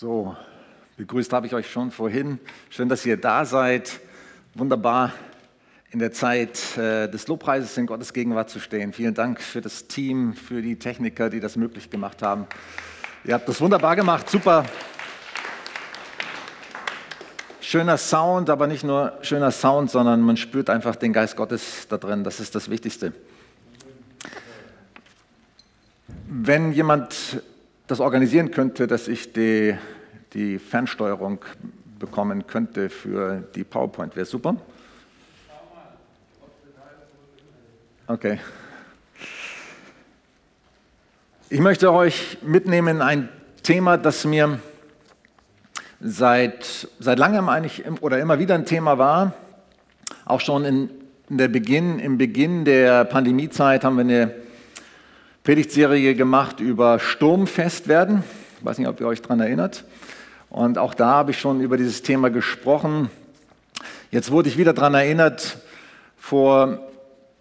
So, begrüßt habe ich euch schon vorhin. Schön, dass ihr da seid. Wunderbar, in der Zeit äh, des Lobpreises in Gottes Gegenwart zu stehen. Vielen Dank für das Team, für die Techniker, die das möglich gemacht haben. Ihr habt das wunderbar gemacht, super. Schöner Sound, aber nicht nur schöner Sound, sondern man spürt einfach den Geist Gottes da drin. Das ist das Wichtigste. Wenn jemand das organisieren könnte, dass ich die, die Fernsteuerung bekommen könnte für die PowerPoint. Wäre super. Okay. Ich möchte euch mitnehmen in ein Thema, das mir seit, seit langem eigentlich oder immer wieder ein Thema war. Auch schon in, in der Beginn, im Beginn der Pandemiezeit haben wir eine Predigtserie gemacht über Sturmfest werden. Ich weiß nicht, ob ihr euch daran erinnert. Und auch da habe ich schon über dieses Thema gesprochen. Jetzt wurde ich wieder daran erinnert, vor,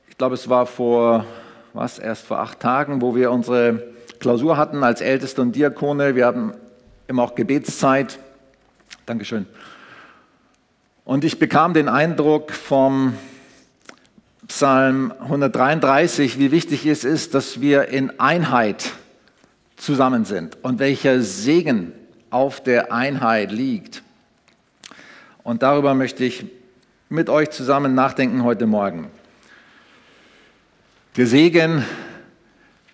ich glaube, es war vor, was, erst vor acht Tagen, wo wir unsere Klausur hatten als Älteste und Diakone. Wir haben immer auch Gebetszeit. Dankeschön. Und ich bekam den Eindruck vom Psalm 133, wie wichtig es ist, dass wir in Einheit zusammen sind und welcher Segen auf der Einheit liegt. Und darüber möchte ich mit euch zusammen nachdenken heute Morgen. Der Segen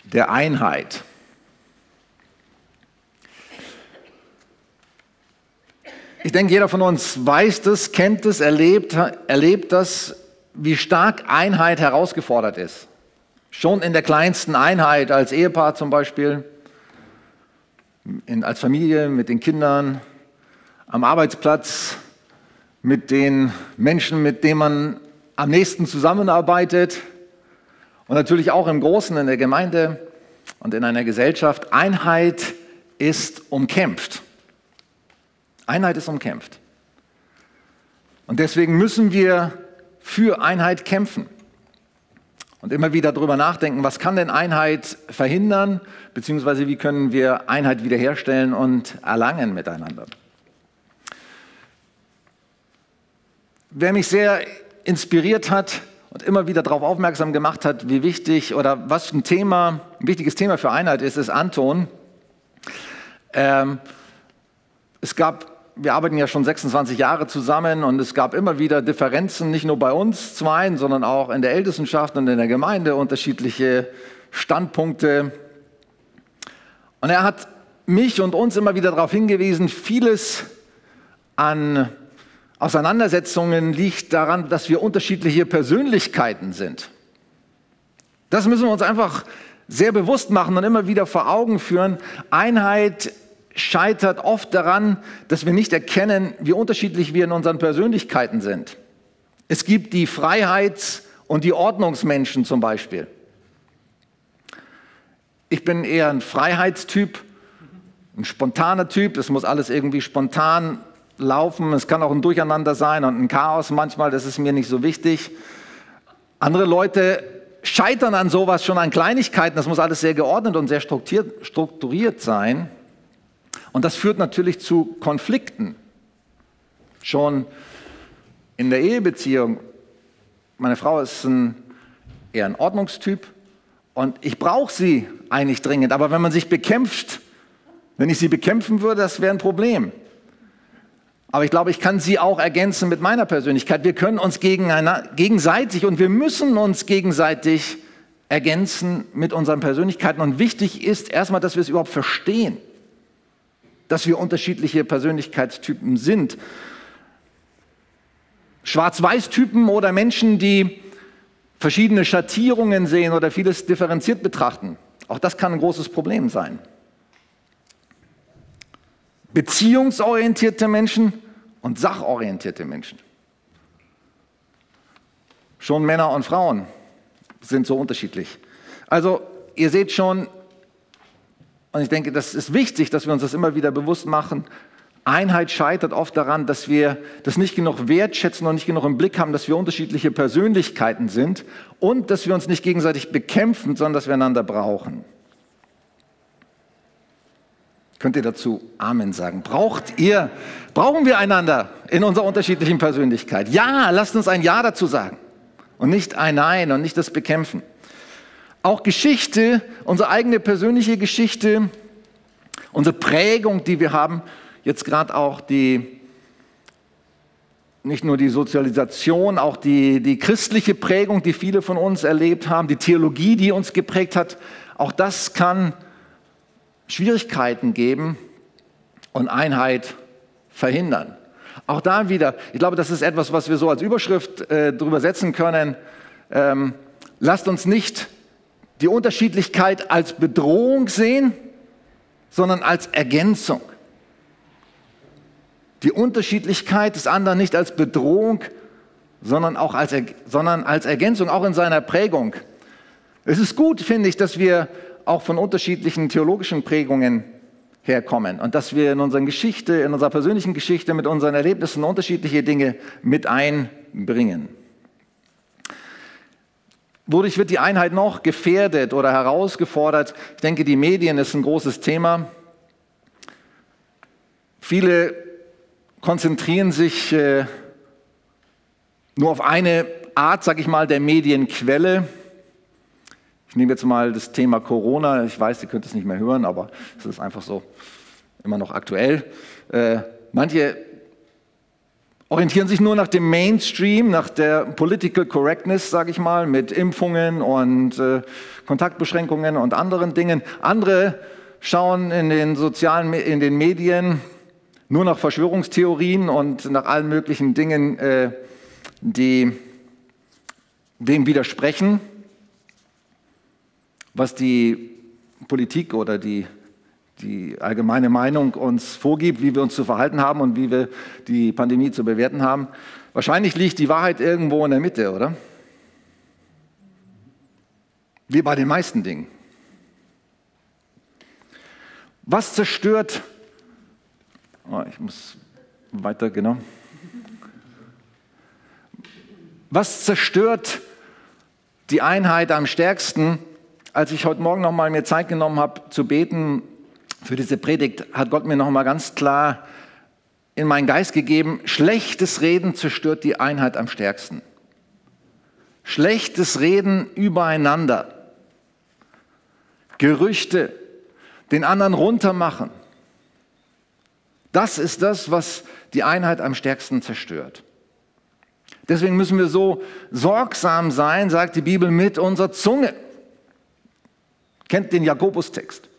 der Einheit. Ich denke, jeder von uns weiß das, kennt es, erlebt, erlebt das wie stark Einheit herausgefordert ist. Schon in der kleinsten Einheit als Ehepaar zum Beispiel, in, als Familie mit den Kindern, am Arbeitsplatz, mit den Menschen, mit denen man am nächsten zusammenarbeitet und natürlich auch im Großen in der Gemeinde und in einer Gesellschaft. Einheit ist umkämpft. Einheit ist umkämpft. Und deswegen müssen wir für Einheit kämpfen. Und immer wieder darüber nachdenken, was kann denn Einheit verhindern, beziehungsweise wie können wir Einheit wiederherstellen und erlangen miteinander. Wer mich sehr inspiriert hat und immer wieder darauf aufmerksam gemacht hat, wie wichtig oder was ein Thema, ein wichtiges Thema für Einheit ist, ist Anton. Ähm, es gab wir arbeiten ja schon 26 Jahre zusammen und es gab immer wieder Differenzen, nicht nur bei uns zweien, sondern auch in der Ältestenschaft und in der Gemeinde unterschiedliche Standpunkte. Und er hat mich und uns immer wieder darauf hingewiesen, vieles an Auseinandersetzungen liegt daran, dass wir unterschiedliche Persönlichkeiten sind. Das müssen wir uns einfach sehr bewusst machen und immer wieder vor Augen führen. Einheit scheitert oft daran, dass wir nicht erkennen, wie unterschiedlich wir in unseren Persönlichkeiten sind. Es gibt die Freiheits- und die Ordnungsmenschen zum Beispiel. Ich bin eher ein Freiheitstyp, ein spontaner Typ. Es muss alles irgendwie spontan laufen. Es kann auch ein Durcheinander sein und ein Chaos manchmal. Das ist mir nicht so wichtig. Andere Leute scheitern an sowas schon an Kleinigkeiten. Das muss alles sehr geordnet und sehr strukturiert, strukturiert sein. Und das führt natürlich zu Konflikten. Schon in der Ehebeziehung, meine Frau ist ein, eher ein Ordnungstyp und ich brauche sie eigentlich dringend, aber wenn man sich bekämpft, wenn ich sie bekämpfen würde, das wäre ein Problem. Aber ich glaube, ich kann sie auch ergänzen mit meiner Persönlichkeit. Wir können uns gegenseitig und wir müssen uns gegenseitig ergänzen mit unseren Persönlichkeiten. Und wichtig ist erstmal, dass wir es überhaupt verstehen dass wir unterschiedliche Persönlichkeitstypen sind. Schwarz-Weiß-Typen oder Menschen, die verschiedene Schattierungen sehen oder vieles differenziert betrachten. Auch das kann ein großes Problem sein. Beziehungsorientierte Menschen und sachorientierte Menschen. Schon Männer und Frauen sind so unterschiedlich. Also ihr seht schon, und ich denke, das ist wichtig, dass wir uns das immer wieder bewusst machen. Einheit scheitert oft daran, dass wir das nicht genug wertschätzen und nicht genug im Blick haben, dass wir unterschiedliche Persönlichkeiten sind und dass wir uns nicht gegenseitig bekämpfen, sondern dass wir einander brauchen. Könnt ihr dazu Amen sagen? Braucht ihr, brauchen wir einander in unserer unterschiedlichen Persönlichkeit? Ja, lasst uns ein Ja dazu sagen und nicht ein Nein und nicht das Bekämpfen. Auch Geschichte, unsere eigene persönliche Geschichte, unsere Prägung, die wir haben, jetzt gerade auch die, nicht nur die Sozialisation, auch die, die christliche Prägung, die viele von uns erlebt haben, die Theologie, die uns geprägt hat, auch das kann Schwierigkeiten geben und Einheit verhindern. Auch da wieder, ich glaube, das ist etwas, was wir so als Überschrift äh, drüber setzen können. Ähm, lasst uns nicht die Unterschiedlichkeit als Bedrohung sehen, sondern als Ergänzung. Die Unterschiedlichkeit des anderen nicht als Bedrohung, sondern auch als, sondern als Ergänzung, auch in seiner Prägung. Es ist gut, finde ich, dass wir auch von unterschiedlichen theologischen Prägungen herkommen und dass wir in unserer Geschichte, in unserer persönlichen Geschichte mit unseren Erlebnissen unterschiedliche Dinge mit einbringen. Wodurch wird die Einheit noch gefährdet oder herausgefordert? Ich denke, die Medien ist ein großes Thema. Viele konzentrieren sich äh, nur auf eine Art, sage ich mal, der Medienquelle. Ich nehme jetzt mal das Thema Corona. Ich weiß, ihr könnt es nicht mehr hören, aber es ist einfach so immer noch aktuell. Äh, manche orientieren sich nur nach dem Mainstream, nach der Political Correctness, sage ich mal, mit Impfungen und äh, Kontaktbeschränkungen und anderen Dingen. Andere schauen in den sozialen, in den Medien nur nach Verschwörungstheorien und nach allen möglichen Dingen, äh, die dem widersprechen was die Politik oder die, die allgemeine Meinung uns vorgibt, wie wir uns zu verhalten haben und wie wir die Pandemie zu bewerten haben. Wahrscheinlich liegt die Wahrheit irgendwo in der Mitte, oder? Wie bei den meisten Dingen. Was zerstört, oh, ich muss weiter, genau. Was zerstört die Einheit am stärksten? als ich heute Morgen noch mal mir Zeit genommen habe zu beten für diese Predigt, hat Gott mir noch mal ganz klar in meinen Geist gegeben, schlechtes Reden zerstört die Einheit am stärksten. Schlechtes Reden übereinander. Gerüchte, den anderen runtermachen. Das ist das, was die Einheit am stärksten zerstört. Deswegen müssen wir so sorgsam sein, sagt die Bibel, mit unserer Zunge. Kennt den Jakobus-Text.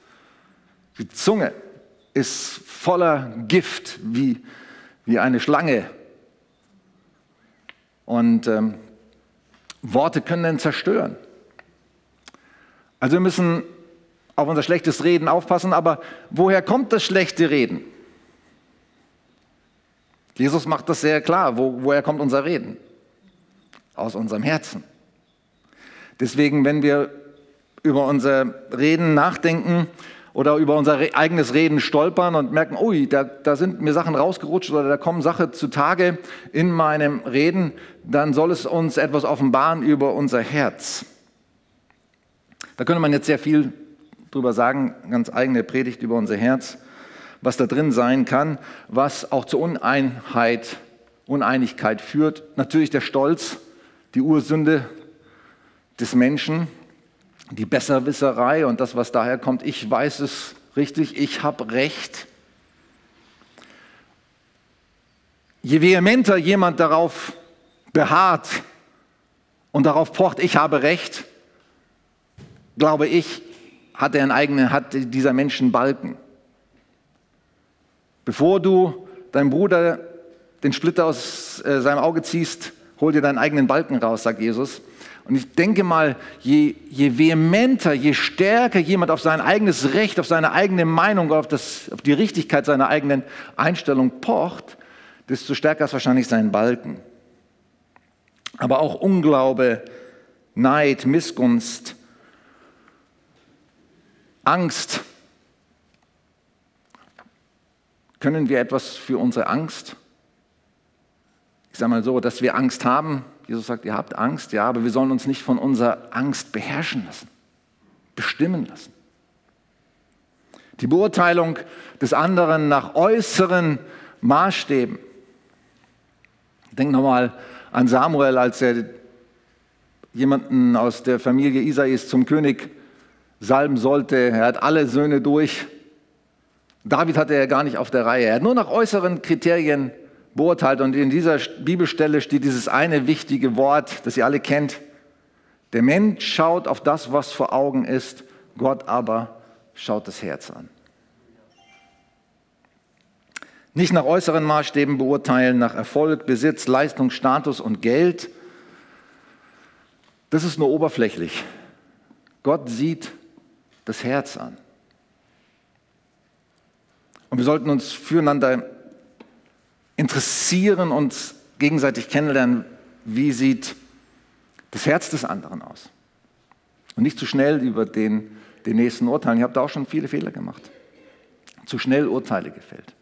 Die Zunge ist voller Gift wie, wie eine Schlange. Und ähm, Worte können den zerstören. Also wir müssen auf unser schlechtes Reden aufpassen, aber woher kommt das schlechte Reden? Jesus macht das sehr klar. Wo, woher kommt unser Reden? Aus unserem Herzen. Deswegen, wenn wir über unser Reden nachdenken oder über unser eigenes Reden stolpern und merken, ui, da, da sind mir Sachen rausgerutscht oder da kommen Sachen zutage in meinem Reden, dann soll es uns etwas offenbaren über unser Herz. Da könnte man jetzt sehr viel drüber sagen, ganz eigene Predigt über unser Herz, was da drin sein kann, was auch zur Uneinheit, Uneinigkeit führt. Natürlich der Stolz, die Ursünde des Menschen, die Besserwisserei und das, was daher kommt, ich weiß es richtig, ich habe Recht. Je vehementer jemand darauf beharrt und darauf pocht, ich habe Recht, glaube ich, hat er einen eigenen, hat dieser Mensch einen Balken. Bevor du deinem Bruder den Splitter aus äh, seinem Auge ziehst, hol dir deinen eigenen Balken raus, sagt Jesus. Und ich denke mal, je, je vehementer, je stärker jemand auf sein eigenes Recht, auf seine eigene Meinung, auf, das, auf die Richtigkeit seiner eigenen Einstellung pocht, desto stärker ist wahrscheinlich sein Balken. Aber auch Unglaube, Neid, Missgunst, Angst. Können wir etwas für unsere Angst? Ich sage mal so, dass wir Angst haben, Jesus sagt, ihr habt Angst, ja, aber wir sollen uns nicht von unserer Angst beherrschen lassen, bestimmen lassen. Die Beurteilung des anderen nach äußeren Maßstäben. Denk nochmal an Samuel, als er jemanden aus der Familie Isais zum König salben sollte. Er hat alle Söhne durch. David hatte er gar nicht auf der Reihe. Er hat nur nach äußeren Kriterien beurteilt. Und in dieser Bibelstelle steht dieses eine wichtige Wort, das ihr alle kennt. Der Mensch schaut auf das, was vor Augen ist, Gott aber schaut das Herz an. Nicht nach äußeren Maßstäben beurteilen, nach Erfolg, Besitz, Leistung, Status und Geld. Das ist nur oberflächlich. Gott sieht das Herz an. Und wir sollten uns füreinander interessieren, uns gegenseitig kennenlernen, wie sieht das Herz des anderen aus. Und nicht zu schnell über den, den nächsten urteilen. Ich habe da auch schon viele Fehler gemacht. Zu schnell Urteile gefällt.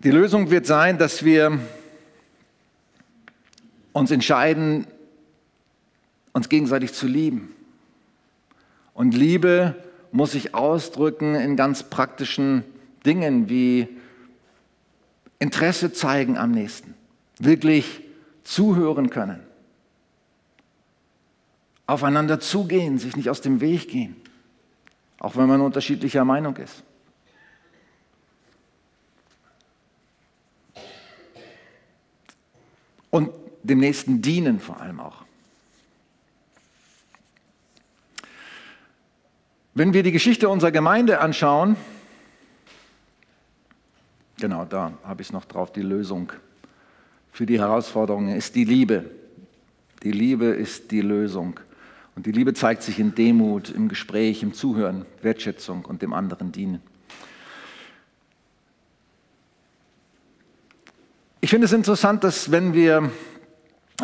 Die Lösung wird sein, dass wir uns entscheiden, uns gegenseitig zu lieben. Und Liebe muss sich ausdrücken in ganz praktischen Dingen wie Interesse zeigen am nächsten, wirklich zuhören können, aufeinander zugehen, sich nicht aus dem Weg gehen, auch wenn man unterschiedlicher Meinung ist. und dem Nächsten dienen vor allem auch. Wenn wir die Geschichte unserer Gemeinde anschauen, genau da habe ich noch drauf, die Lösung für die Herausforderungen ist die Liebe. Die Liebe ist die Lösung. Und die Liebe zeigt sich in Demut, im Gespräch, im Zuhören, Wertschätzung und dem anderen dienen. Ich finde es interessant, dass wenn wir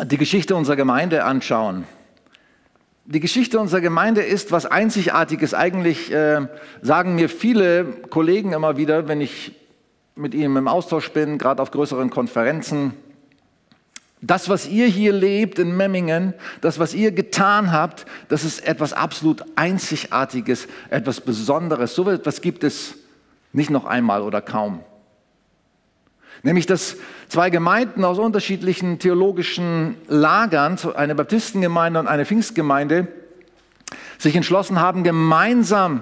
die Geschichte unserer Gemeinde anschauen, die Geschichte unserer Gemeinde ist was Einzigartiges. Eigentlich äh, sagen mir viele Kollegen immer wieder, wenn ich mit ihnen im Austausch bin, gerade auf größeren Konferenzen, das, was ihr hier lebt in Memmingen, das, was ihr getan habt, das ist etwas absolut Einzigartiges, etwas Besonderes. So etwas gibt es nicht noch einmal oder kaum. Nämlich, dass zwei Gemeinden aus unterschiedlichen theologischen Lagern, eine Baptistengemeinde und eine Pfingstgemeinde, sich entschlossen haben, gemeinsam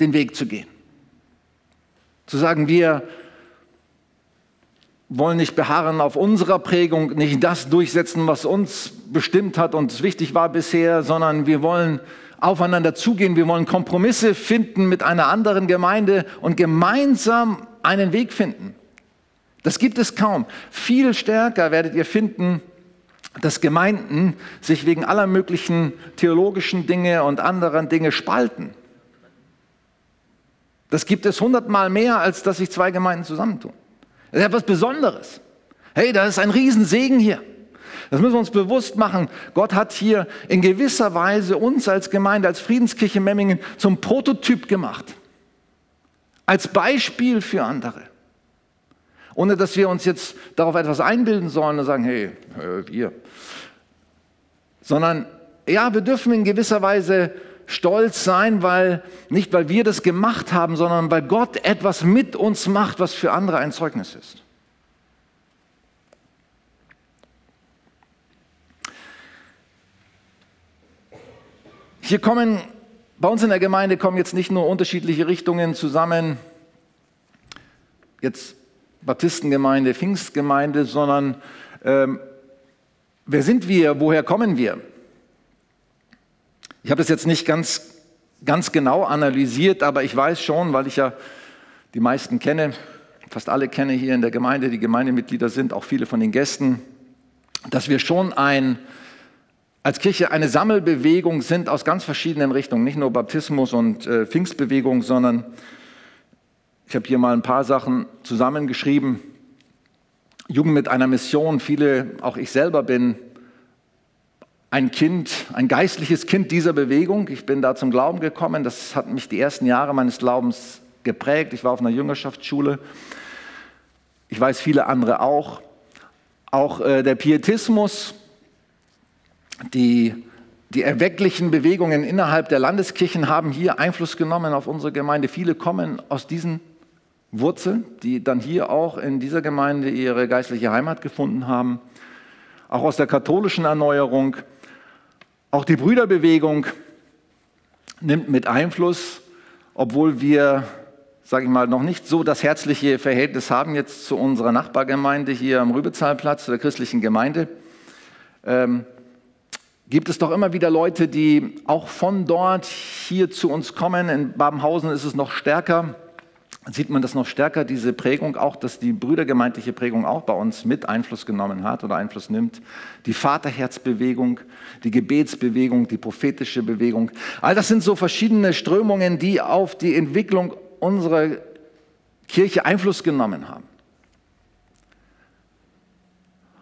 den Weg zu gehen. Zu sagen, wir wollen nicht beharren auf unserer Prägung, nicht das durchsetzen, was uns bestimmt hat und wichtig war bisher, sondern wir wollen aufeinander zugehen, wir wollen Kompromisse finden mit einer anderen Gemeinde und gemeinsam einen Weg finden. Das gibt es kaum. Viel stärker werdet ihr finden, dass Gemeinden sich wegen aller möglichen theologischen Dinge und anderen Dinge spalten. Das gibt es hundertmal mehr, als dass sich zwei Gemeinden zusammentun. Das ist etwas Besonderes. Hey, da ist ein Riesensegen hier. Das müssen wir uns bewusst machen. Gott hat hier in gewisser Weise uns als Gemeinde, als Friedenskirche Memmingen zum Prototyp gemacht als Beispiel für andere. Ohne dass wir uns jetzt darauf etwas einbilden sollen und sagen, hey, wir. Sondern ja, wir dürfen in gewisser Weise stolz sein, weil nicht weil wir das gemacht haben, sondern weil Gott etwas mit uns macht, was für andere ein Zeugnis ist. Hier kommen bei uns in der Gemeinde kommen jetzt nicht nur unterschiedliche Richtungen zusammen, jetzt Baptistengemeinde, Pfingstgemeinde, sondern ähm, wer sind wir, woher kommen wir? Ich habe das jetzt nicht ganz, ganz genau analysiert, aber ich weiß schon, weil ich ja die meisten kenne, fast alle kenne hier in der Gemeinde, die Gemeindemitglieder sind, auch viele von den Gästen, dass wir schon ein als Kirche eine Sammelbewegung sind aus ganz verschiedenen Richtungen, nicht nur Baptismus und äh, Pfingstbewegung, sondern ich habe hier mal ein paar Sachen zusammengeschrieben. Jugend mit einer Mission, viele, auch ich selber bin ein Kind, ein geistliches Kind dieser Bewegung. Ich bin da zum Glauben gekommen. Das hat mich die ersten Jahre meines Glaubens geprägt. Ich war auf einer Jüngerschaftsschule. Ich weiß viele andere auch. Auch äh, der Pietismus, die die erwecklichen Bewegungen innerhalb der Landeskirchen haben hier Einfluss genommen auf unsere Gemeinde. Viele kommen aus diesen Wurzeln, die dann hier auch in dieser Gemeinde ihre geistliche Heimat gefunden haben. Auch aus der katholischen Erneuerung. Auch die Brüderbewegung nimmt mit Einfluss, obwohl wir, sage ich mal, noch nicht so das herzliche Verhältnis haben jetzt zu unserer Nachbargemeinde hier am Rübezahlplatz, der christlichen Gemeinde. Ähm, gibt es doch immer wieder Leute, die auch von dort hier zu uns kommen. In Babenhausen ist es noch stärker, sieht man das noch stärker, diese Prägung auch, dass die brüdergemeindliche Prägung auch bei uns mit Einfluss genommen hat oder Einfluss nimmt. Die Vaterherzbewegung, die Gebetsbewegung, die prophetische Bewegung. All das sind so verschiedene Strömungen, die auf die Entwicklung unserer Kirche Einfluss genommen haben.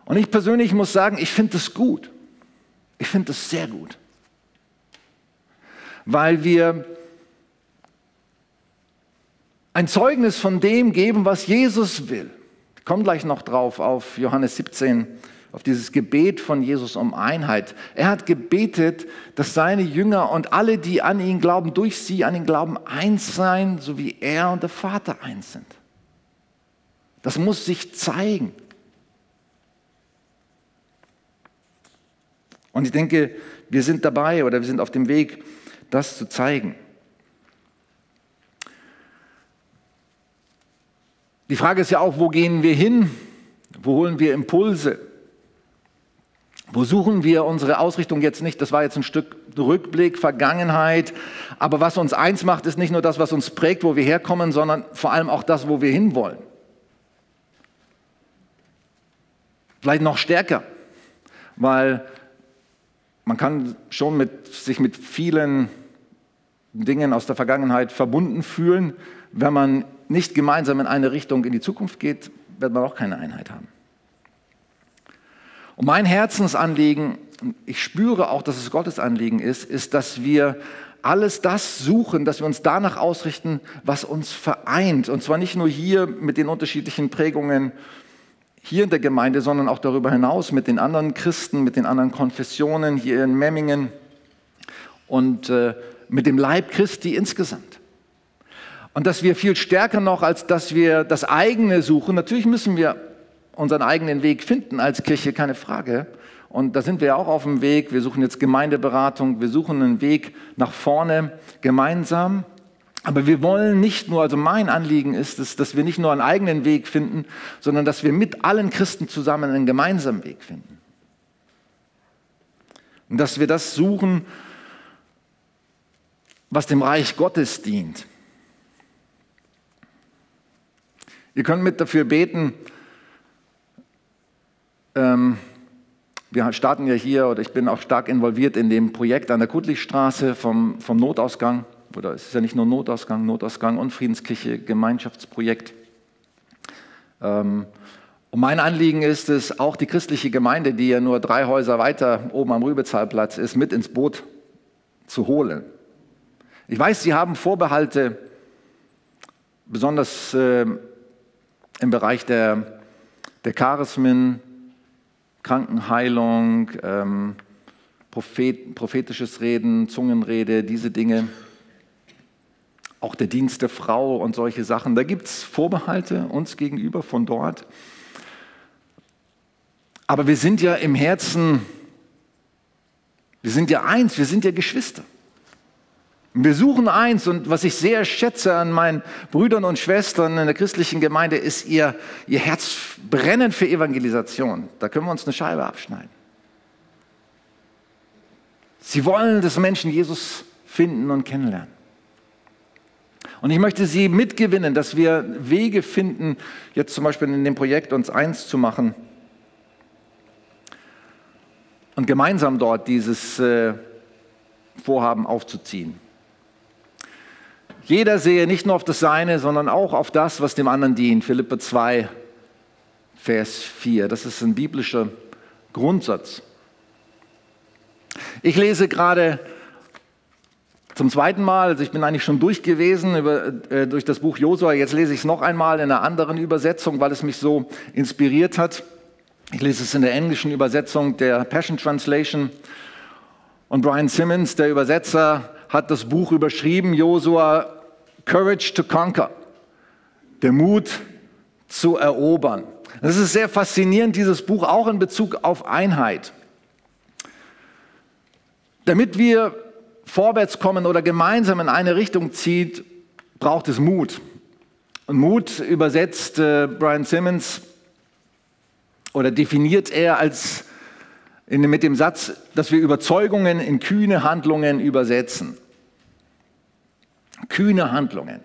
Und ich persönlich muss sagen, ich finde das gut. Ich finde das sehr gut, weil wir ein Zeugnis von dem geben, was Jesus will. Ich gleich noch drauf auf Johannes 17, auf dieses Gebet von Jesus um Einheit. Er hat gebetet, dass seine Jünger und alle, die an ihn glauben, durch sie an ihn glauben, eins sein, so wie er und der Vater eins sind. Das muss sich zeigen. Und ich denke, wir sind dabei oder wir sind auf dem Weg, das zu zeigen. Die Frage ist ja auch, wo gehen wir hin? Wo holen wir Impulse? Wo suchen wir unsere Ausrichtung jetzt nicht? Das war jetzt ein Stück Rückblick, Vergangenheit. Aber was uns eins macht, ist nicht nur das, was uns prägt, wo wir herkommen, sondern vor allem auch das, wo wir hinwollen. Vielleicht noch stärker, weil man kann schon mit, sich mit vielen Dingen aus der Vergangenheit verbunden fühlen. Wenn man nicht gemeinsam in eine Richtung in die Zukunft geht, wird man auch keine Einheit haben. Und mein Herzensanliegen, ich spüre auch, dass es Gottes Anliegen ist, ist, dass wir alles das suchen, dass wir uns danach ausrichten, was uns vereint. Und zwar nicht nur hier mit den unterschiedlichen Prägungen hier in der Gemeinde, sondern auch darüber hinaus mit den anderen Christen, mit den anderen Konfessionen hier in Memmingen und äh, mit dem Leib Christi insgesamt. Und dass wir viel stärker noch, als dass wir das eigene suchen, natürlich müssen wir unseren eigenen Weg finden als Kirche, keine Frage. Und da sind wir auch auf dem Weg. Wir suchen jetzt Gemeindeberatung, wir suchen einen Weg nach vorne gemeinsam. Aber wir wollen nicht nur, also mein Anliegen ist es, dass wir nicht nur einen eigenen Weg finden, sondern dass wir mit allen Christen zusammen einen gemeinsamen Weg finden. Und dass wir das suchen, was dem Reich Gottes dient. Ihr könnt mit dafür beten. Ähm, wir starten ja hier, oder ich bin auch stark involviert in dem Projekt an der Kudlichstraße vom, vom Notausgang oder es ist ja nicht nur Notausgang, Notausgang und Friedenskirche, Gemeinschaftsprojekt. Ähm, und mein Anliegen ist es, auch die christliche Gemeinde, die ja nur drei Häuser weiter oben am Rübezahlplatz ist, mit ins Boot zu holen. Ich weiß, Sie haben Vorbehalte, besonders äh, im Bereich der, der Charismen, Krankenheilung, ähm, Prophet, prophetisches Reden, Zungenrede, diese Dinge auch der Dienst der Frau und solche Sachen. Da gibt es Vorbehalte uns gegenüber von dort. Aber wir sind ja im Herzen, wir sind ja eins, wir sind ja Geschwister. Wir suchen eins und was ich sehr schätze an meinen Brüdern und Schwestern in der christlichen Gemeinde ist ihr, ihr Herz brennen für Evangelisation. Da können wir uns eine Scheibe abschneiden. Sie wollen, dass Menschen Jesus finden und kennenlernen. Und ich möchte Sie mitgewinnen, dass wir Wege finden, jetzt zum Beispiel in dem Projekt uns eins zu machen und gemeinsam dort dieses äh, Vorhaben aufzuziehen. Jeder sehe nicht nur auf das Seine, sondern auch auf das, was dem anderen dient. Philippe 2, Vers 4. Das ist ein biblischer Grundsatz. Ich lese gerade zum zweiten Mal, also ich bin eigentlich schon durch gewesen über, äh, durch das Buch Josua, jetzt lese ich es noch einmal in einer anderen Übersetzung, weil es mich so inspiriert hat. Ich lese es in der englischen Übersetzung der Passion Translation. Und Brian Simmons, der Übersetzer, hat das Buch überschrieben, Josua, Courage to Conquer, der Mut zu erobern. Das ist sehr faszinierend, dieses Buch, auch in Bezug auf Einheit. Damit wir vorwärts kommen oder gemeinsam in eine Richtung zieht, braucht es Mut. Und Mut übersetzt äh, Brian Simmons oder definiert er als in, mit dem Satz, dass wir Überzeugungen in kühne Handlungen übersetzen. Kühne Handlungen.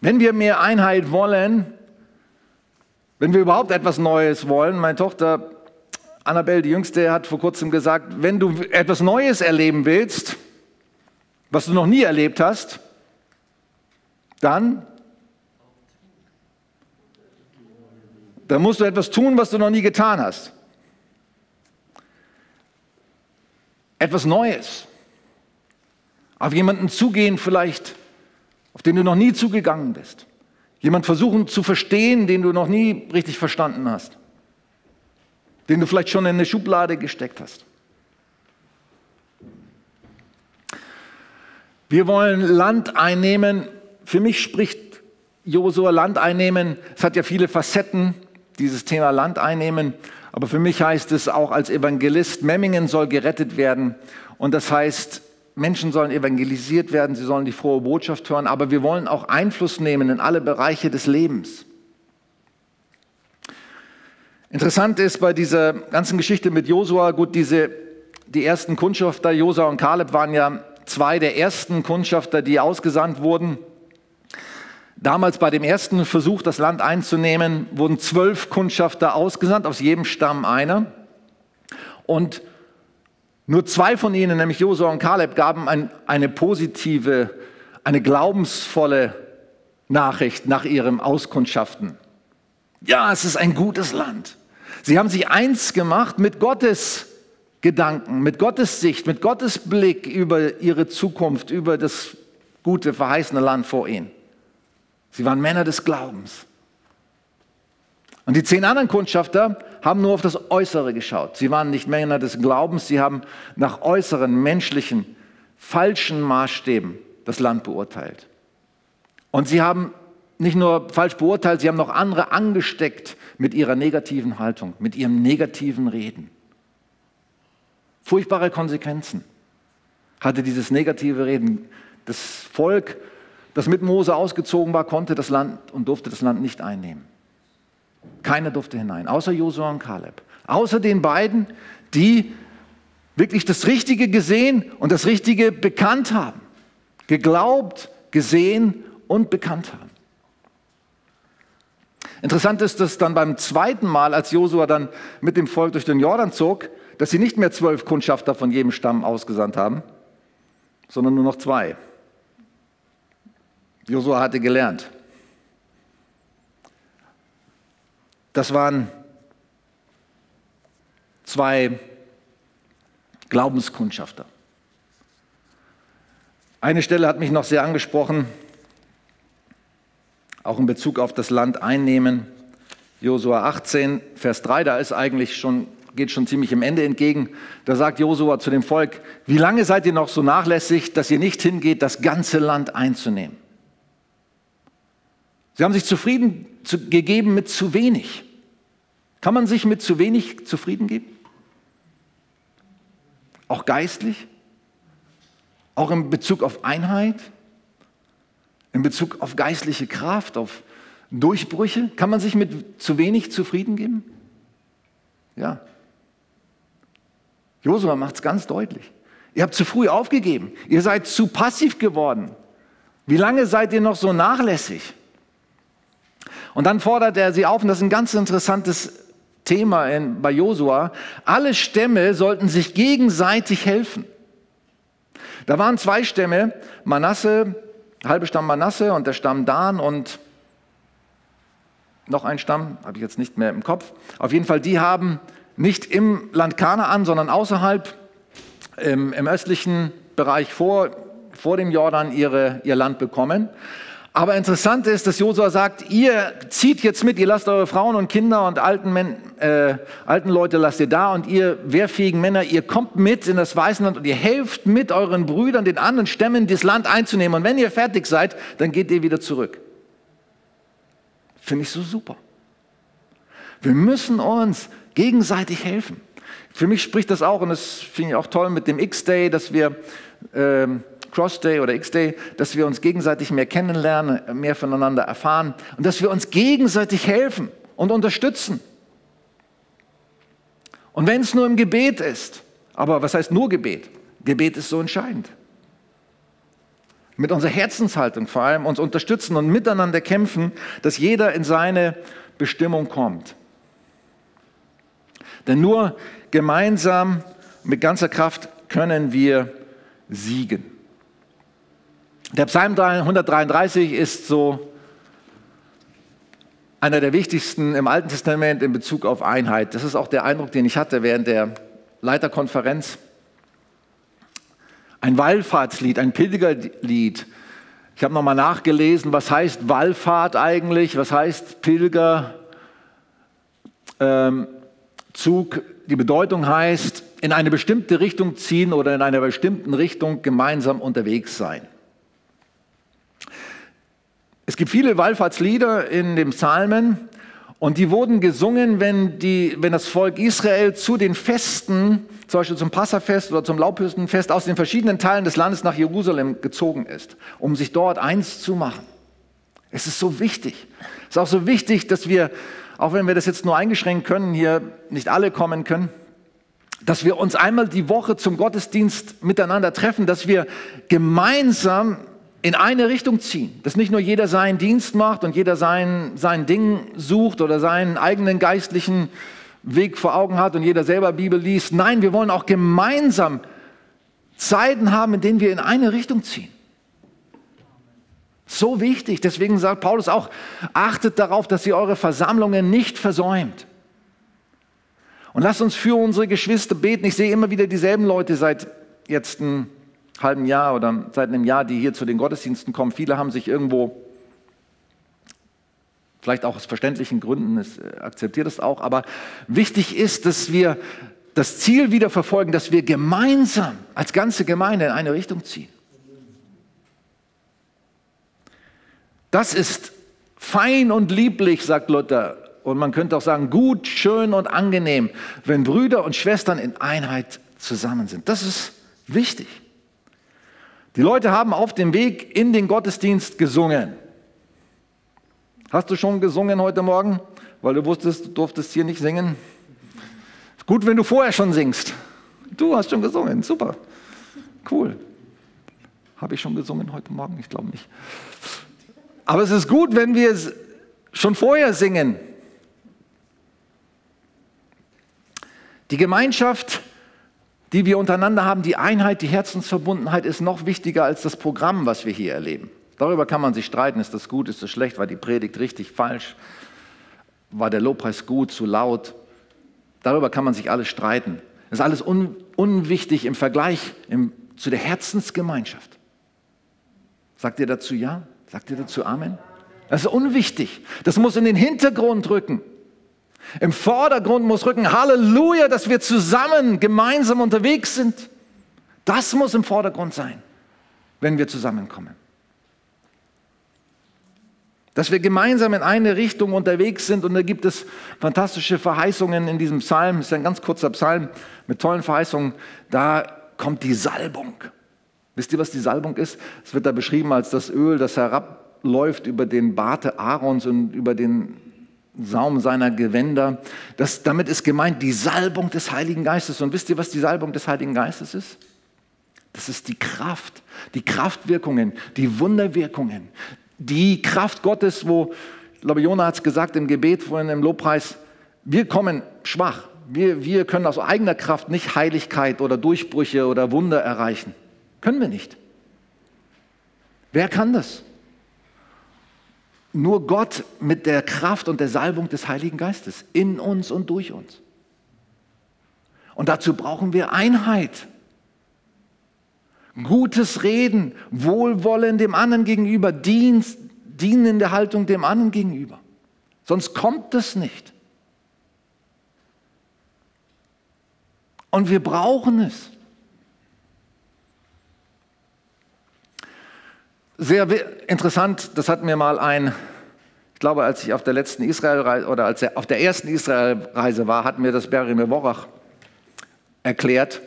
Wenn wir mehr Einheit wollen, wenn wir überhaupt etwas Neues wollen, meine Tochter Annabelle, die Jüngste, hat vor kurzem gesagt, wenn du etwas Neues erleben willst, was du noch nie erlebt hast, dann, dann musst du etwas tun, was du noch nie getan hast. Etwas Neues. Auf jemanden zugehen vielleicht, auf den du noch nie zugegangen bist. Jemand versuchen zu verstehen, den du noch nie richtig verstanden hast. Den du vielleicht schon in eine Schublade gesteckt hast. Wir wollen Land einnehmen. Für mich spricht Josua Land einnehmen. Es hat ja viele Facetten, dieses Thema Land einnehmen. Aber für mich heißt es auch als Evangelist, Memmingen soll gerettet werden. Und das heißt, Menschen sollen evangelisiert werden, sie sollen die frohe Botschaft hören, aber wir wollen auch Einfluss nehmen in alle Bereiche des Lebens. Interessant ist bei dieser ganzen Geschichte mit Josua, gut, diese, die ersten Kundschafter, Josua und Kaleb, waren ja zwei der ersten Kundschafter, die ausgesandt wurden. Damals bei dem ersten Versuch, das Land einzunehmen, wurden zwölf Kundschafter ausgesandt, aus jedem Stamm einer. Und nur zwei von ihnen, nämlich Josua und Kaleb, gaben ein, eine positive, eine glaubensvolle Nachricht nach ihrem Auskundschaften. Ja, es ist ein gutes Land. Sie haben sich eins gemacht mit Gottes Gedanken, mit Gottes Sicht, mit Gottes Blick über ihre Zukunft, über das gute, verheißene Land vor ihnen. Sie waren Männer des Glaubens. Und die zehn anderen Kundschafter haben nur auf das Äußere geschaut. Sie waren nicht Männer des Glaubens, sie haben nach äußeren, menschlichen, falschen Maßstäben das Land beurteilt. Und sie haben nicht nur falsch beurteilt, sie haben noch andere angesteckt mit ihrer negativen Haltung, mit ihrem negativen Reden. Furchtbare Konsequenzen hatte dieses negative Reden. Das Volk, das mit Mose ausgezogen war, konnte das Land und durfte das Land nicht einnehmen. Keiner durfte hinein, außer Josua und Kaleb. Außer den beiden, die wirklich das Richtige gesehen und das Richtige bekannt haben. Geglaubt, gesehen und bekannt haben. Interessant ist, dass dann beim zweiten Mal, als Josua dann mit dem Volk durch den Jordan zog, dass sie nicht mehr zwölf Kundschafter von jedem Stamm ausgesandt haben, sondern nur noch zwei. Josua hatte gelernt. Das waren zwei Glaubenskundschafter. Eine Stelle hat mich noch sehr angesprochen, auch in Bezug auf das Land einnehmen. Josua 18, Vers 3, da ist eigentlich schon, geht schon ziemlich im Ende entgegen. Da sagt Josua zu dem Volk, wie lange seid ihr noch so nachlässig, dass ihr nicht hingeht, das ganze Land einzunehmen? Sie haben sich zufrieden gegeben mit zu wenig. Kann man sich mit zu wenig zufrieden geben? Auch geistlich? Auch in Bezug auf Einheit? In Bezug auf geistliche Kraft, auf Durchbrüche? Kann man sich mit zu wenig zufrieden geben? Ja. Josua macht es ganz deutlich. Ihr habt zu früh aufgegeben. Ihr seid zu passiv geworden. Wie lange seid ihr noch so nachlässig? Und dann fordert er sie auf, und das ist ein ganz interessantes Thema in, bei Josua, alle Stämme sollten sich gegenseitig helfen. Da waren zwei Stämme, Manasse, halbe Stamm Manasse und der Stamm Dan und noch ein Stamm, habe ich jetzt nicht mehr im Kopf. Auf jeden Fall, die haben nicht im Land Kanaan, sondern außerhalb im, im östlichen Bereich vor, vor dem Jordan ihre, ihr Land bekommen. Aber interessant ist, dass Josua sagt, ihr zieht jetzt mit, ihr lasst eure Frauen und Kinder und alten, Men äh, alten Leute lasst ihr da und ihr wehrfähigen Männer, ihr kommt mit in das Weißenland und ihr helft mit euren Brüdern, den anderen Stämmen, das Land einzunehmen. Und wenn ihr fertig seid, dann geht ihr wieder zurück. Finde ich so super. Wir müssen uns gegenseitig helfen. Für mich spricht das auch, und das finde ich auch toll mit dem X-Day, dass wir, äh, Cross-Day oder X-Day, dass wir uns gegenseitig mehr kennenlernen, mehr voneinander erfahren und dass wir uns gegenseitig helfen und unterstützen. Und wenn es nur im Gebet ist, aber was heißt nur Gebet? Gebet ist so entscheidend. Mit unserer Herzenshaltung vor allem uns unterstützen und miteinander kämpfen, dass jeder in seine Bestimmung kommt. Denn nur gemeinsam mit ganzer Kraft können wir siegen. Der Psalm 133 ist so einer der wichtigsten im Alten Testament in Bezug auf Einheit. Das ist auch der Eindruck, den ich hatte während der Leiterkonferenz. Ein Wallfahrtslied, ein Pilgerlied. Ich habe nochmal nachgelesen, was heißt Wallfahrt eigentlich, was heißt Pilger. Ähm, die Bedeutung heißt, in eine bestimmte Richtung ziehen oder in einer bestimmten Richtung gemeinsam unterwegs sein. Es gibt viele Wallfahrtslieder in den Psalmen und die wurden gesungen, wenn, die, wenn das Volk Israel zu den Festen, zum Beispiel zum Passafest oder zum Laubhüstenfest, aus den verschiedenen Teilen des Landes nach Jerusalem gezogen ist, um sich dort eins zu machen. Es ist so wichtig. Es ist auch so wichtig, dass wir auch wenn wir das jetzt nur eingeschränkt können, hier nicht alle kommen können, dass wir uns einmal die Woche zum Gottesdienst miteinander treffen, dass wir gemeinsam in eine Richtung ziehen, dass nicht nur jeder seinen Dienst macht und jeder sein, sein Ding sucht oder seinen eigenen geistlichen Weg vor Augen hat und jeder selber Bibel liest. Nein, wir wollen auch gemeinsam Zeiten haben, in denen wir in eine Richtung ziehen. So wichtig. Deswegen sagt Paulus auch, achtet darauf, dass ihr eure Versammlungen nicht versäumt. Und lasst uns für unsere Geschwister beten. Ich sehe immer wieder dieselben Leute seit jetzt einem halben Jahr oder seit einem Jahr, die hier zu den Gottesdiensten kommen. Viele haben sich irgendwo, vielleicht auch aus verständlichen Gründen, es äh, akzeptiert es auch, aber wichtig ist, dass wir das Ziel wieder verfolgen, dass wir gemeinsam als ganze Gemeinde in eine Richtung ziehen. Das ist fein und lieblich, sagt Luther. Und man könnte auch sagen, gut, schön und angenehm, wenn Brüder und Schwestern in Einheit zusammen sind. Das ist wichtig. Die Leute haben auf dem Weg in den Gottesdienst gesungen. Hast du schon gesungen heute Morgen? Weil du wusstest, du durftest hier nicht singen. Gut, wenn du vorher schon singst. Du hast schon gesungen, super. Cool. Habe ich schon gesungen heute Morgen? Ich glaube nicht. Aber es ist gut, wenn wir es schon vorher singen. Die Gemeinschaft, die wir untereinander haben, die Einheit, die Herzensverbundenheit ist noch wichtiger als das Programm, was wir hier erleben. Darüber kann man sich streiten, ist das gut, ist das schlecht, war die Predigt richtig, falsch, war der Lobpreis gut, zu laut. Darüber kann man sich alles streiten. Das ist alles un unwichtig im Vergleich im, zu der Herzensgemeinschaft. Sagt ihr dazu ja? Sagt ihr dazu Amen? Das ist unwichtig. Das muss in den Hintergrund rücken. Im Vordergrund muss rücken, Halleluja, dass wir zusammen, gemeinsam unterwegs sind. Das muss im Vordergrund sein, wenn wir zusammenkommen. Dass wir gemeinsam in eine Richtung unterwegs sind und da gibt es fantastische Verheißungen in diesem Psalm. Das ist ein ganz kurzer Psalm mit tollen Verheißungen. Da kommt die Salbung. Wisst ihr, was die Salbung ist? Es wird da beschrieben als das Öl, das herabläuft über den Barte Aarons und über den Saum seiner Gewänder. Das, damit ist gemeint die Salbung des Heiligen Geistes. Und wisst ihr, was die Salbung des Heiligen Geistes ist? Das ist die Kraft, die Kraftwirkungen, die Wunderwirkungen, die Kraft Gottes, wo, ich glaube, Jona hat es gesagt im Gebet vorhin im Lobpreis, wir kommen schwach. Wir, wir können aus eigener Kraft nicht Heiligkeit oder Durchbrüche oder Wunder erreichen. Können wir nicht. Wer kann das? Nur Gott mit der Kraft und der Salbung des Heiligen Geistes in uns und durch uns. Und dazu brauchen wir Einheit. Gutes Reden, Wohlwollen dem anderen gegenüber, Dienst, dienende Haltung dem anderen gegenüber. Sonst kommt es nicht. Und wir brauchen es. Sehr interessant, das hat mir mal ein, ich glaube, als ich auf der letzten Israelreise oder als er auf der ersten Israelreise war, hat mir das Barry Mevorach erklärt,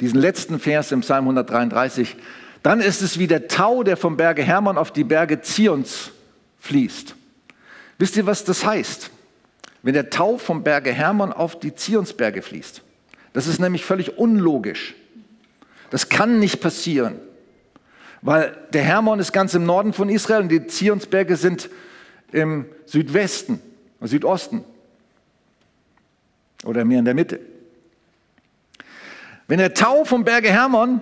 diesen letzten Vers im Psalm 133. Dann ist es wie der Tau, der vom Berge Hermon auf die Berge Zions fließt. Wisst ihr, was das heißt? Wenn der Tau vom Berge Hermon auf die Zionsberge fließt. Das ist nämlich völlig unlogisch. Das kann nicht passieren. Weil der Hermon ist ganz im Norden von Israel und die Zionsberge sind im Südwesten, Südosten oder mehr in der Mitte. Wenn der Tau vom Berge Hermon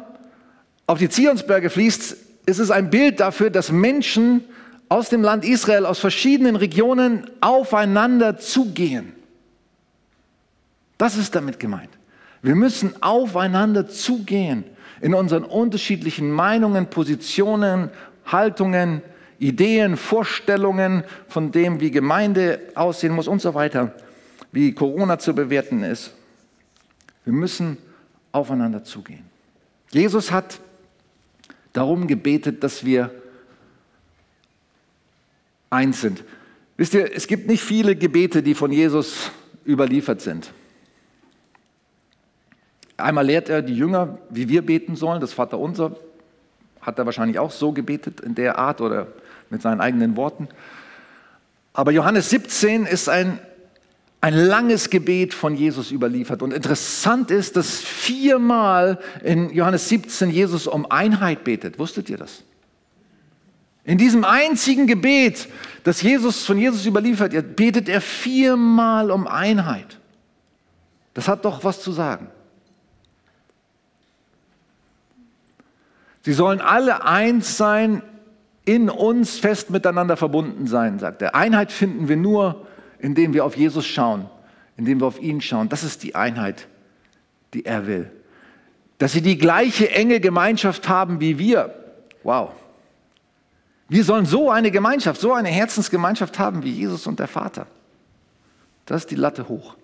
auf die Zionsberge fließt, ist es ein Bild dafür, dass Menschen aus dem Land Israel, aus verschiedenen Regionen aufeinander zugehen. Das ist damit gemeint. Wir müssen aufeinander zugehen in unseren unterschiedlichen Meinungen, Positionen, Haltungen, Ideen, Vorstellungen von dem, wie Gemeinde aussehen muss und so weiter, wie Corona zu bewerten ist. Wir müssen aufeinander zugehen. Jesus hat darum gebetet, dass wir eins sind. Wisst ihr, es gibt nicht viele Gebete, die von Jesus überliefert sind. Einmal lehrt er die Jünger, wie wir beten sollen. Das Vaterunser hat er wahrscheinlich auch so gebetet in der Art oder mit seinen eigenen Worten. Aber Johannes 17 ist ein, ein langes Gebet von Jesus überliefert. Und interessant ist, dass viermal in Johannes 17 Jesus um Einheit betet. Wusstet ihr das? In diesem einzigen Gebet, das Jesus von Jesus überliefert, betet er viermal um Einheit. Das hat doch was zu sagen. Sie sollen alle eins sein, in uns fest miteinander verbunden sein, sagt er. Einheit finden wir nur, indem wir auf Jesus schauen, indem wir auf ihn schauen. Das ist die Einheit, die er will. Dass sie die gleiche enge Gemeinschaft haben wie wir. Wow. Wir sollen so eine Gemeinschaft, so eine Herzensgemeinschaft haben wie Jesus und der Vater. Das ist die Latte hoch.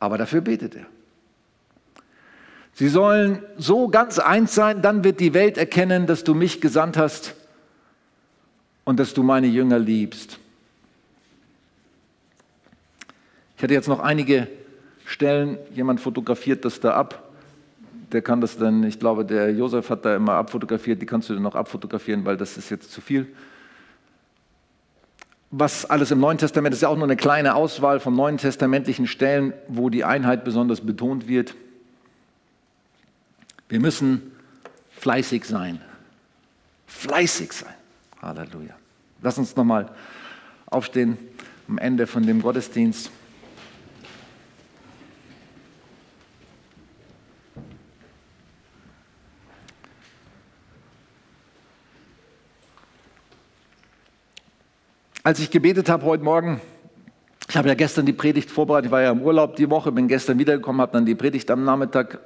Aber dafür betet er. Sie sollen so ganz eins sein, dann wird die Welt erkennen, dass du mich gesandt hast und dass du meine Jünger liebst. Ich hatte jetzt noch einige Stellen, jemand fotografiert das da ab. Der kann das dann, ich glaube, der Josef hat da immer abfotografiert, die kannst du dann noch abfotografieren, weil das ist jetzt zu viel. Was alles im Neuen Testament ist ja auch nur eine kleine Auswahl von neuen testamentlichen Stellen, wo die Einheit besonders betont wird. Wir müssen fleißig sein. Fleißig sein. Halleluja. Lass uns nochmal aufstehen am Ende von dem Gottesdienst. Als ich gebetet habe heute Morgen, ich habe ja gestern die Predigt vorbereitet, ich war ja im Urlaub die Woche, bin gestern wiedergekommen, habe dann die Predigt am Nachmittag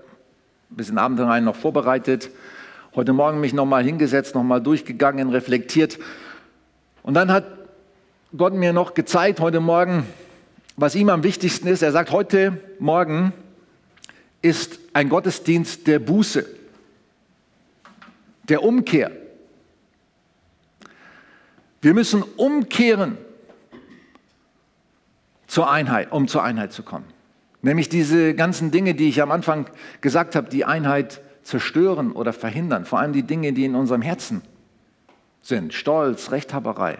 bis in den Abend hinein noch vorbereitet. Heute Morgen mich nochmal hingesetzt, nochmal durchgegangen, reflektiert. Und dann hat Gott mir noch gezeigt heute Morgen, was ihm am wichtigsten ist. Er sagt, heute Morgen ist ein Gottesdienst der Buße, der Umkehr. Wir müssen umkehren zur Einheit, um zur Einheit zu kommen. Nämlich diese ganzen Dinge, die ich am Anfang gesagt habe, die Einheit zerstören oder verhindern. Vor allem die Dinge, die in unserem Herzen sind. Stolz, Rechthaberei.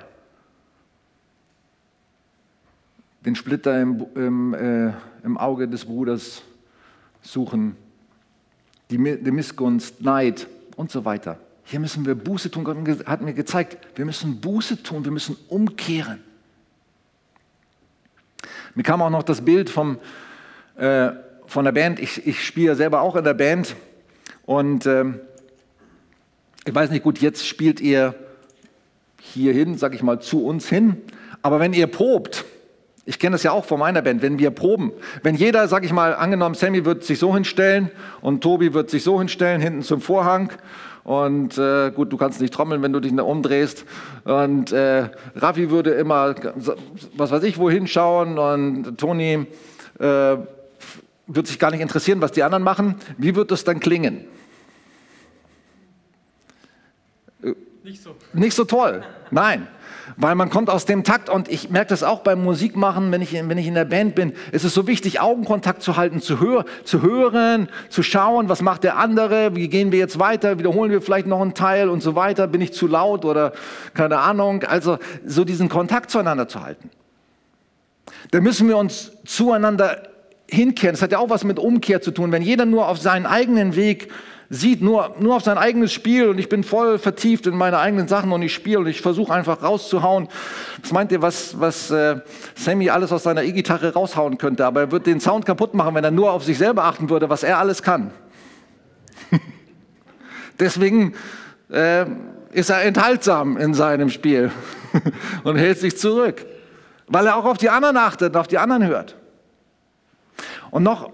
Den Splitter im, im, äh, im Auge des Bruders suchen. Die, die Missgunst, Neid und so weiter. Hier müssen wir Buße tun. Gott hat mir gezeigt, wir müssen Buße tun, wir müssen umkehren. Mir kam auch noch das Bild vom, äh, von der Band. Ich, ich spiele selber auch in der Band. Und ähm, ich weiß nicht, gut, jetzt spielt ihr hierhin, sag ich mal, zu uns hin. Aber wenn ihr probt, Ich kenne das ja auch von meiner Band, wenn wir proben. Wenn jeder, sag ich mal, angenommen, Sammy wird sich so hinstellen und Tobi wird sich so hinstellen, hinten zum Vorhang. Und äh, gut, du kannst nicht trommeln, wenn du dich umdrehst. Und äh, Raffi würde immer, was weiß ich, wohin schauen. Und Toni äh, wird sich gar nicht interessieren, was die anderen machen. Wie wird das dann klingen? Nicht so. Nicht so toll. Nein weil man kommt aus dem Takt und ich merke das auch beim Musikmachen, wenn ich, wenn ich in der Band bin. Es ist so wichtig, Augenkontakt zu halten, zu, hör, zu hören, zu schauen, was macht der andere, wie gehen wir jetzt weiter, wiederholen wir vielleicht noch einen Teil und so weiter, bin ich zu laut oder keine Ahnung. Also so diesen Kontakt zueinander zu halten. Da müssen wir uns zueinander hinkehren. Das hat ja auch was mit Umkehr zu tun. Wenn jeder nur auf seinen eigenen Weg sieht nur, nur auf sein eigenes Spiel und ich bin voll vertieft in meine eigenen Sachen und ich spiele und ich versuche einfach rauszuhauen. Was meint ihr, was, was äh, Sammy alles aus seiner E-Gitarre raushauen könnte? Aber er wird den Sound kaputt machen, wenn er nur auf sich selber achten würde, was er alles kann. Deswegen äh, ist er enthaltsam in seinem Spiel und hält sich zurück, weil er auch auf die anderen achtet, auf die anderen hört. Und noch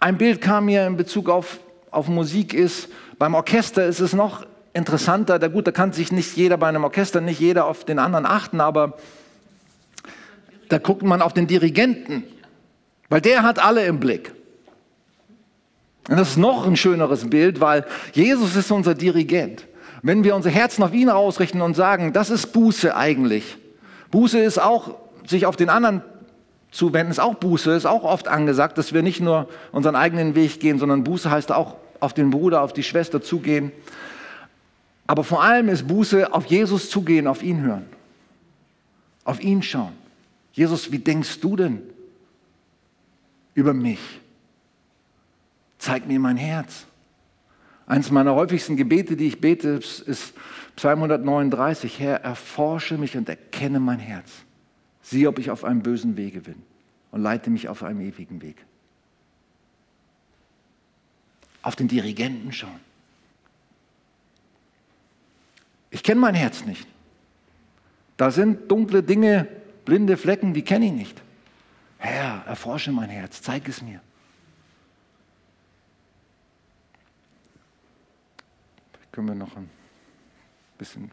ein Bild kam mir in Bezug auf auf Musik ist. Beim Orchester ist es noch interessanter. Da gut, da kann sich nicht jeder bei einem Orchester, nicht jeder auf den anderen achten, aber da guckt man auf den Dirigenten, weil der hat alle im Blick. Und das ist noch ein schöneres Bild, weil Jesus ist unser Dirigent. Wenn wir unser Herzen auf ihn ausrichten und sagen, das ist Buße eigentlich. Buße ist auch, sich auf den anderen zuwenden, ist auch Buße, ist auch oft angesagt, dass wir nicht nur unseren eigenen Weg gehen, sondern Buße heißt auch auf den Bruder, auf die Schwester zugehen. Aber vor allem ist Buße auf Jesus zugehen, auf ihn hören, auf ihn schauen. Jesus, wie denkst du denn über mich? Zeig mir mein Herz. Eines meiner häufigsten Gebete, die ich bete, ist Psalm 139. Herr, erforsche mich und erkenne mein Herz. Sieh, ob ich auf einem bösen Wege bin und leite mich auf einem ewigen Weg auf den Dirigenten schauen. Ich kenne mein Herz nicht. Da sind dunkle Dinge, blinde Flecken, die kenne ich nicht. Herr, erforsche mein Herz, zeig es mir. Vielleicht können wir noch ein bisschen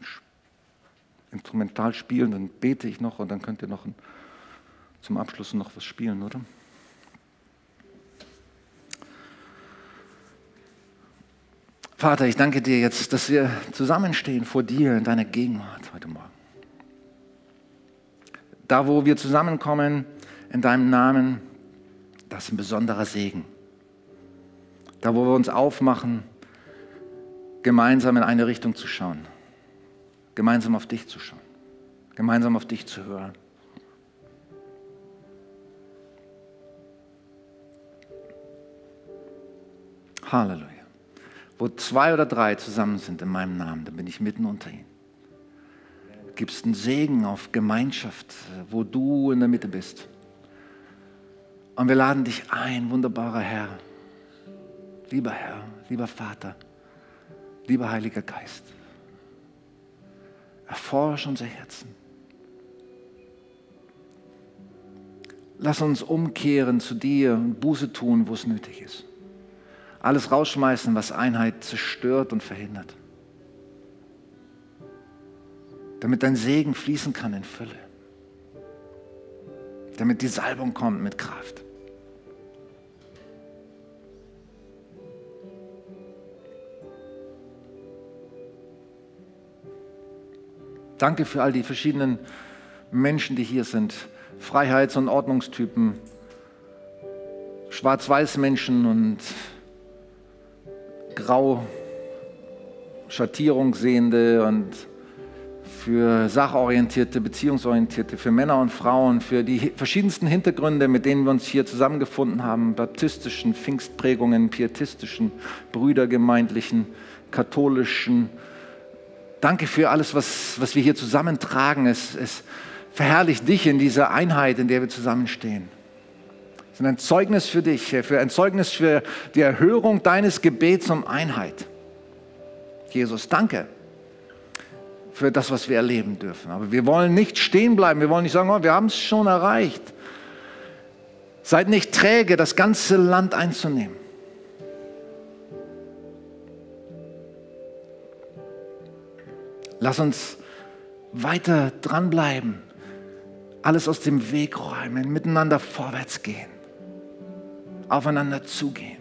instrumental spielen, dann bete ich noch und dann könnt ihr noch ein, zum Abschluss noch was spielen, oder? Vater, ich danke dir jetzt, dass wir zusammenstehen vor dir in deiner Gegenwart heute Morgen. Da, wo wir zusammenkommen in deinem Namen, das ist ein besonderer Segen. Da, wo wir uns aufmachen, gemeinsam in eine Richtung zu schauen, gemeinsam auf dich zu schauen, gemeinsam auf dich zu hören. Halleluja. Wo zwei oder drei zusammen sind in meinem Namen, dann bin ich mitten unter ihnen. Du gibst einen Segen auf Gemeinschaft, wo du in der Mitte bist. Und wir laden dich ein, wunderbarer Herr, lieber Herr, lieber Vater, lieber Heiliger Geist. Erforsche unser Herzen. Lass uns umkehren zu dir und Buße tun, wo es nötig ist alles rausschmeißen, was Einheit zerstört und verhindert. Damit dein Segen fließen kann in Fülle. Damit die Salbung kommt mit Kraft. Danke für all die verschiedenen Menschen, die hier sind. Freiheits- und Ordnungstypen, Schwarz-Weiß-Menschen und grau Schattierung sehende und für sachorientierte, beziehungsorientierte, für Männer und Frauen, für die verschiedensten Hintergründe, mit denen wir uns hier zusammengefunden haben, baptistischen, Pfingstprägungen, pietistischen, brüdergemeindlichen, katholischen. Danke für alles, was, was wir hier zusammentragen. Es, es verherrlicht dich in dieser Einheit, in der wir zusammenstehen sind ein Zeugnis für dich, für ein Zeugnis für die Erhörung deines Gebets um Einheit. Jesus, danke für das, was wir erleben dürfen. Aber wir wollen nicht stehen bleiben. Wir wollen nicht sagen, oh, wir haben es schon erreicht. Seid nicht träge, das ganze Land einzunehmen. Lass uns weiter dranbleiben, alles aus dem Weg räumen, miteinander vorwärts gehen, aufeinander zugehen.